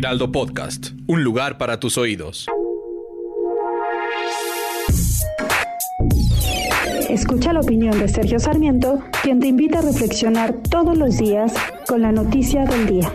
Heraldo Podcast, un lugar para tus oídos. Escucha la opinión de Sergio Sarmiento, quien te invita a reflexionar todos los días con la noticia del día.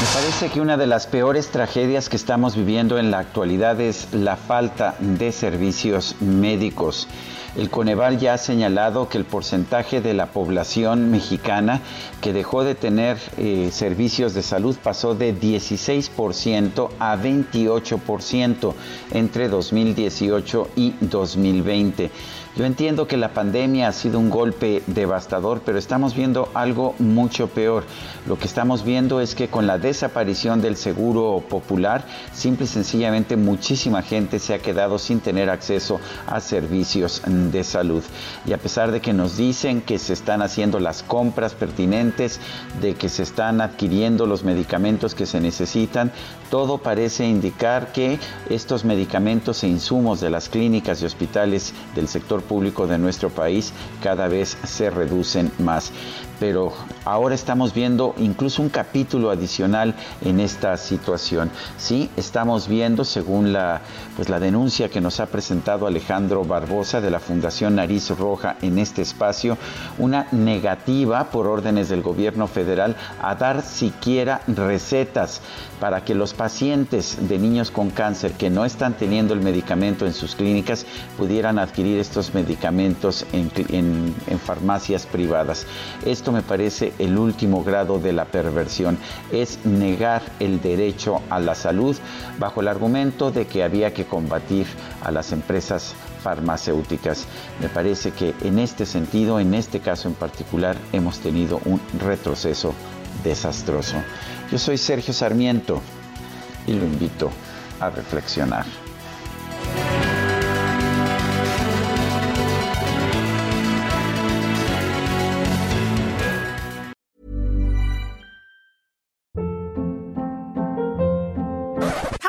Me parece que una de las peores tragedias que estamos viviendo en la actualidad es la falta de servicios médicos. El Coneval ya ha señalado que el porcentaje de la población mexicana que dejó de tener eh, servicios de salud pasó de 16% a 28% entre 2018 y 2020. Yo entiendo que la pandemia ha sido un golpe devastador, pero estamos viendo algo mucho peor. Lo que estamos viendo es que con la desaparición del seguro popular, simple y sencillamente muchísima gente se ha quedado sin tener acceso a servicios de salud. Y a pesar de que nos dicen que se están haciendo las compras pertinentes, de que se están adquiriendo los medicamentos que se necesitan, todo parece indicar que estos medicamentos e insumos de las clínicas y hospitales del sector público de nuestro país cada vez se reducen más. Pero ahora estamos viendo incluso un capítulo adicional en esta situación. Sí, estamos viendo, según la, pues la denuncia que nos ha presentado Alejandro Barbosa de la Nariz Roja en este espacio, una negativa por órdenes del gobierno federal a dar siquiera recetas para que los pacientes de niños con cáncer que no están teniendo el medicamento en sus clínicas pudieran adquirir estos medicamentos en, en, en farmacias privadas. Esto me parece el último grado de la perversión, es negar el derecho a la salud bajo el argumento de que había que combatir a las empresas farmacéuticas. Me parece que en este sentido, en este caso en particular, hemos tenido un retroceso desastroso. Yo soy Sergio Sarmiento y lo invito a reflexionar.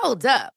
Hold up.